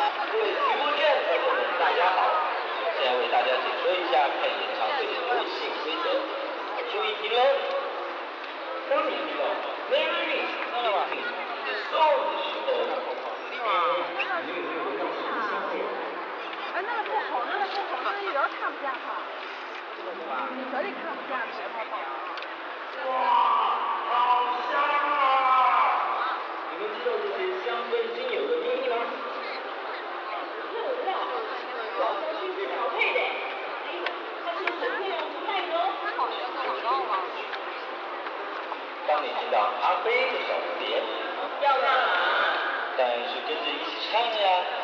各位听众，大家好，现在为大家解说一下看演唱会的游戏规则，注意听喽。当你听到 “Merry m e t 的时候，嗯，有没有哎，那个不好，那个不好，那一点看不见哈。绝对看不见，哇，好香！你知道阿飞和小蝴蝶很漂亮但是跟着一起唱呀。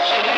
Yes.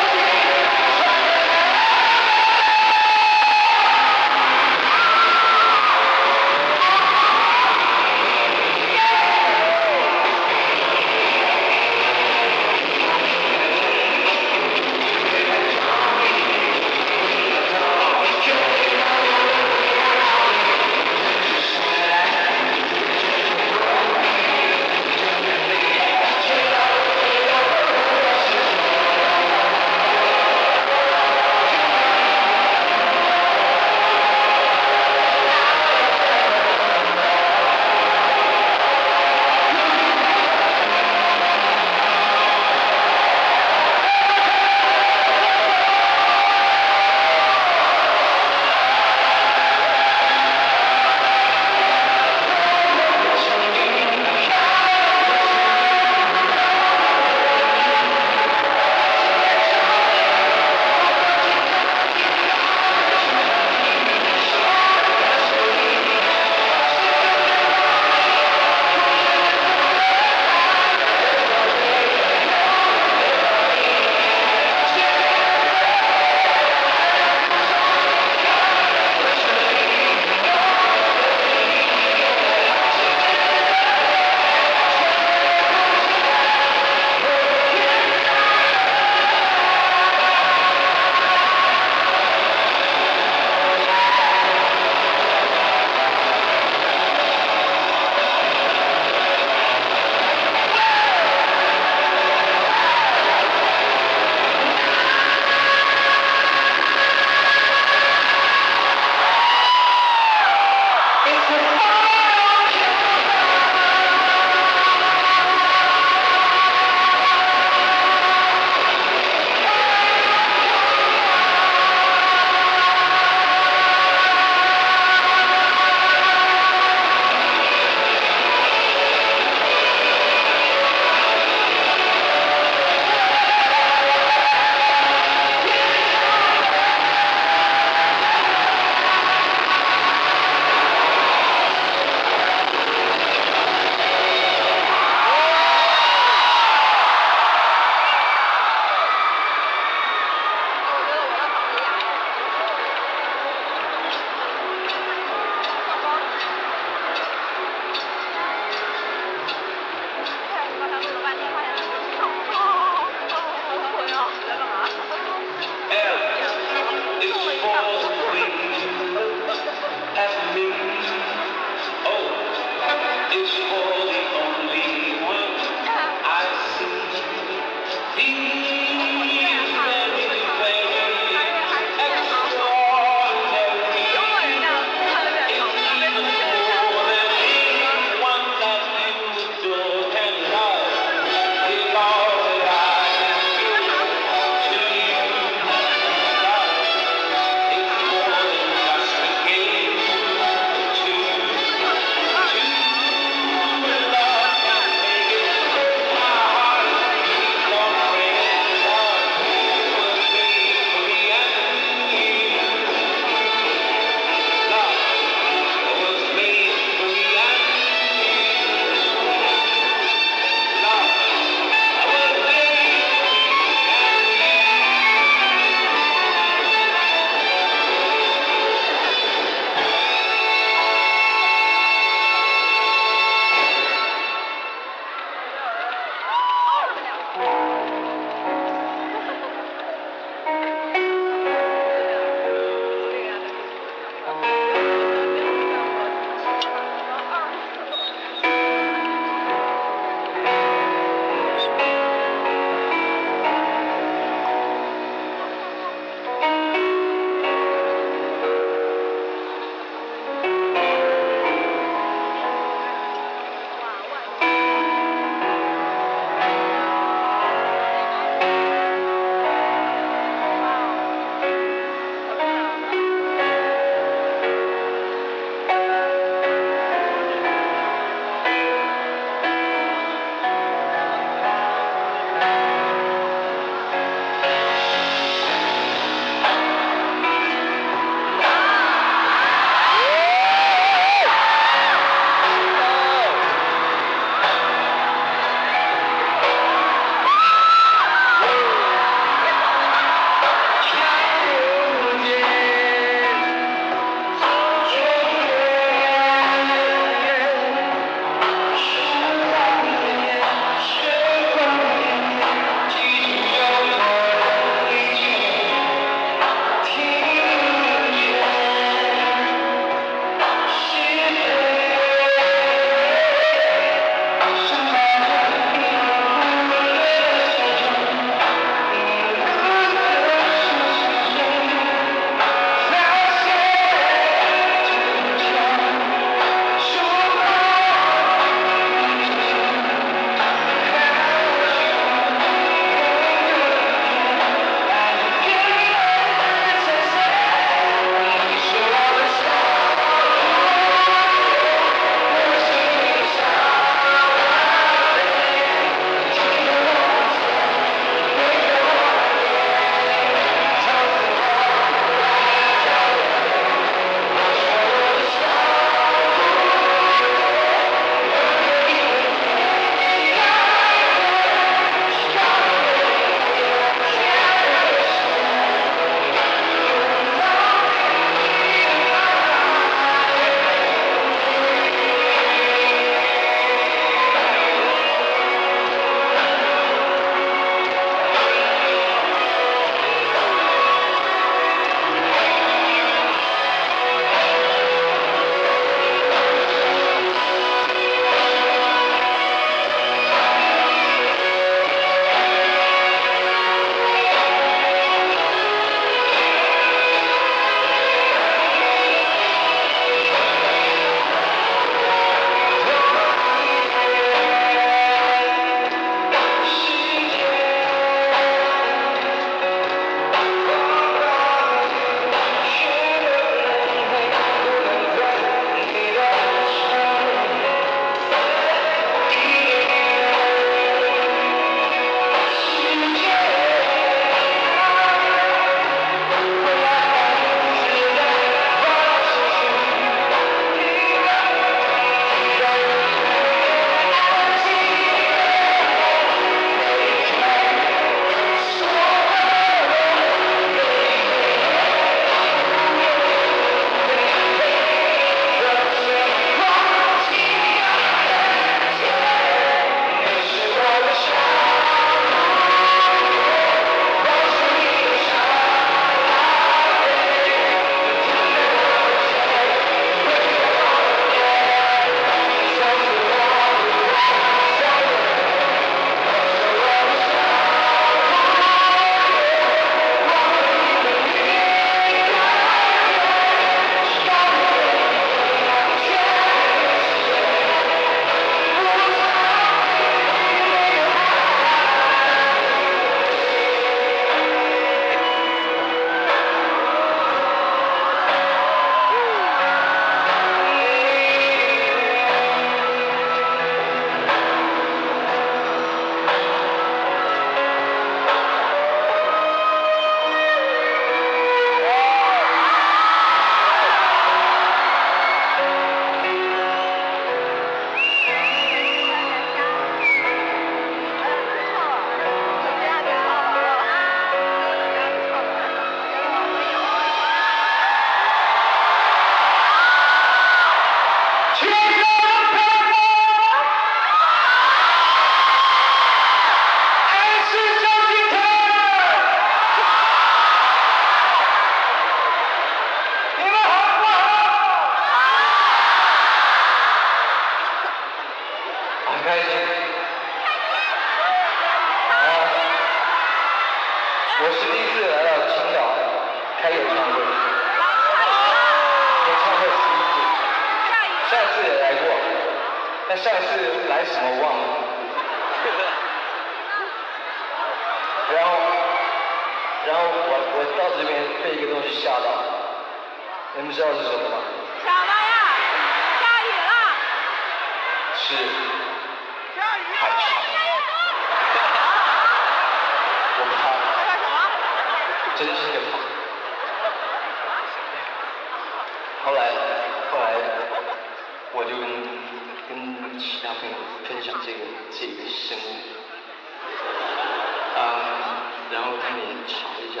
然后他们也查了一下，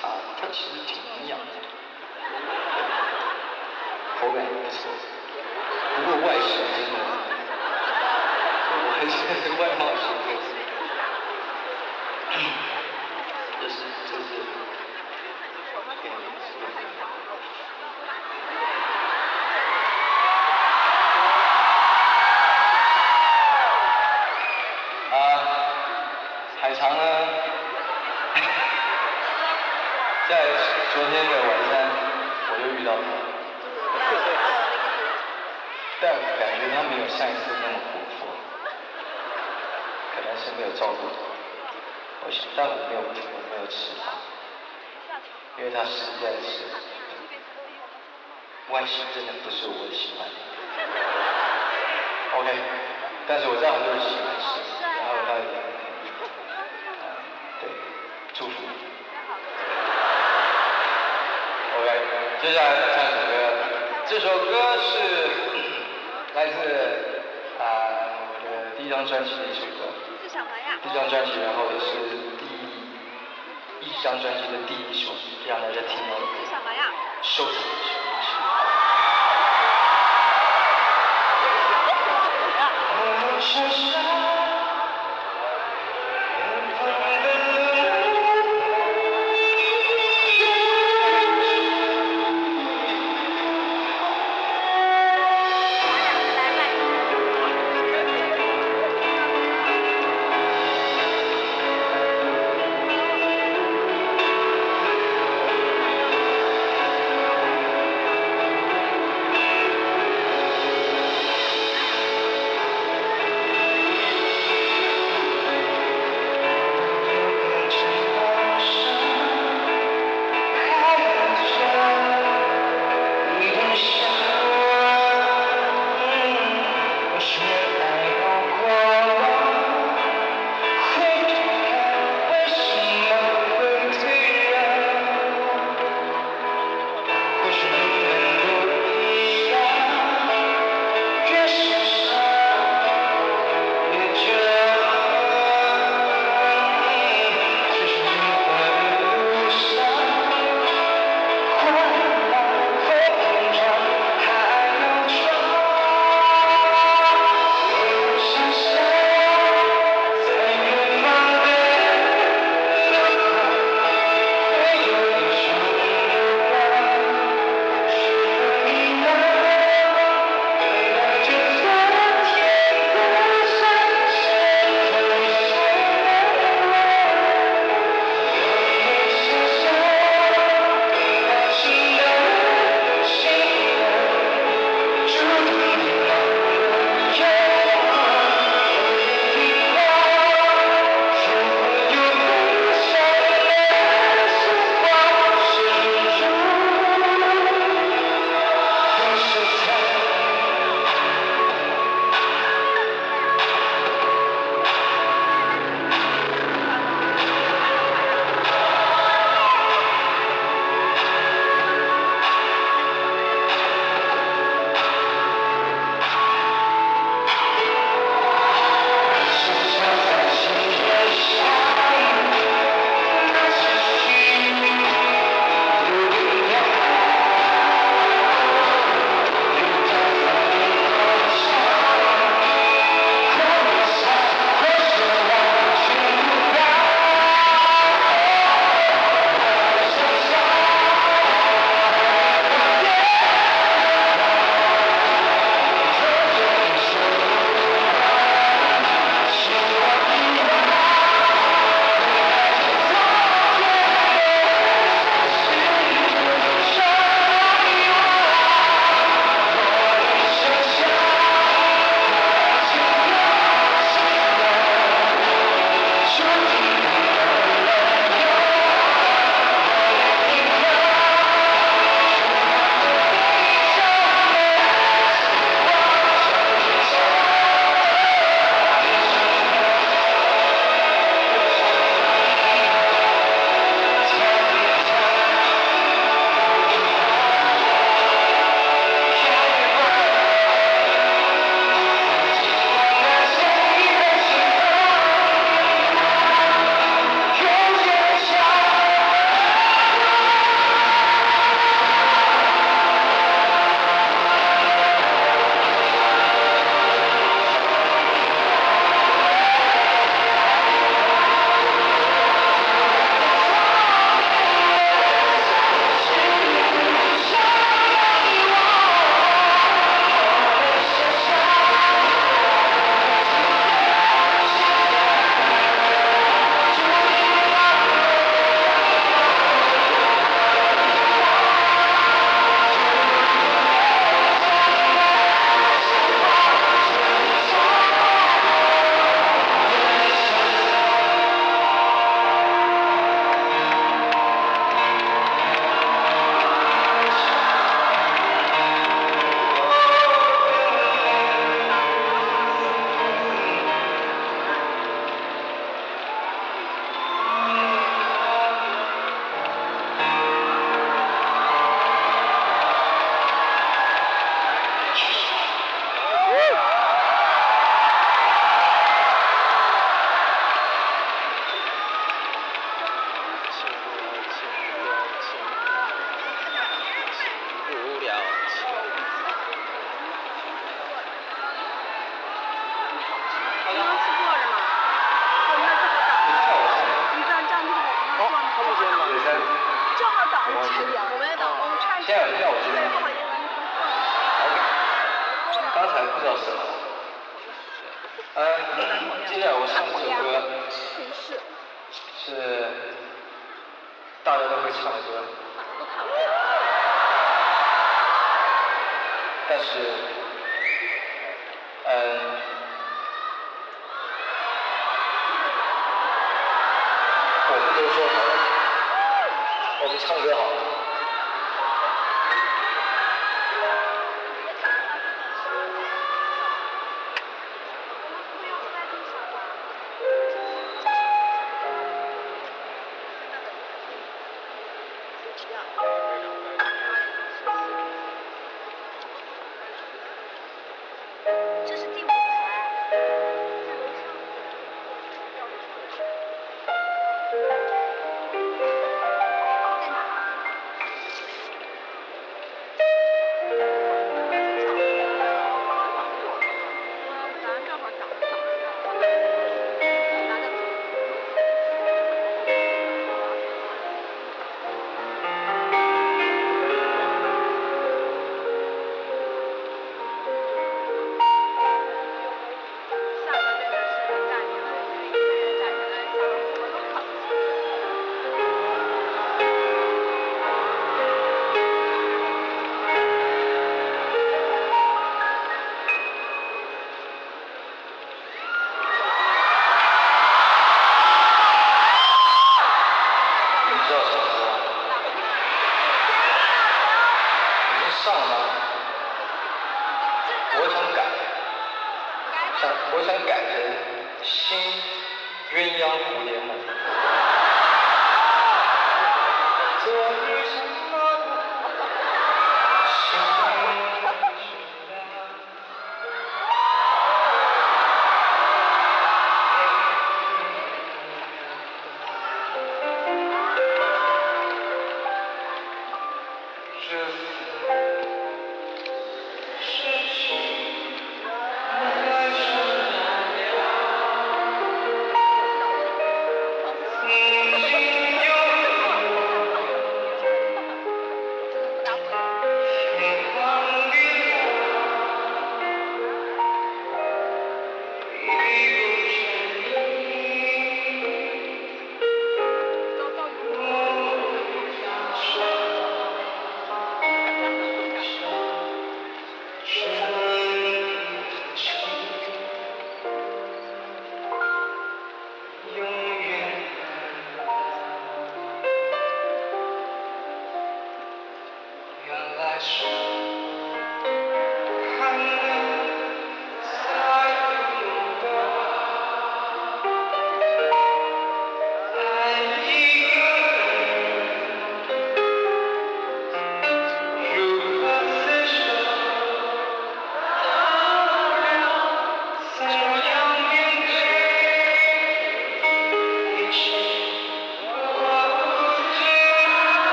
查他其实挺营养的，口感也不错，不过外形真的，我还是外貌协会，这是这是。海肠呢，在昨天的晚餐我又遇到他，但感觉他没有上一次那么活泼，可能是没有照顾我想，但我没有我没有吃。他，因为他实在是外形真的不是我喜欢的。OK，但是我知道很多人喜欢吃，然后他接下来唱首歌，这首歌是来自啊我的第一张专辑的一首歌，第一张专辑，然后也是第一张专辑的第一首让大家听到的收场曲。